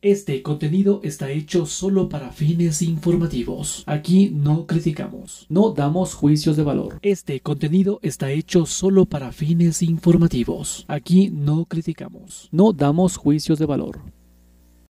Este contenido está hecho solo para fines informativos. Aquí no criticamos, no damos juicios de valor. Este contenido está hecho solo para fines informativos. Aquí no criticamos, no damos juicios de valor.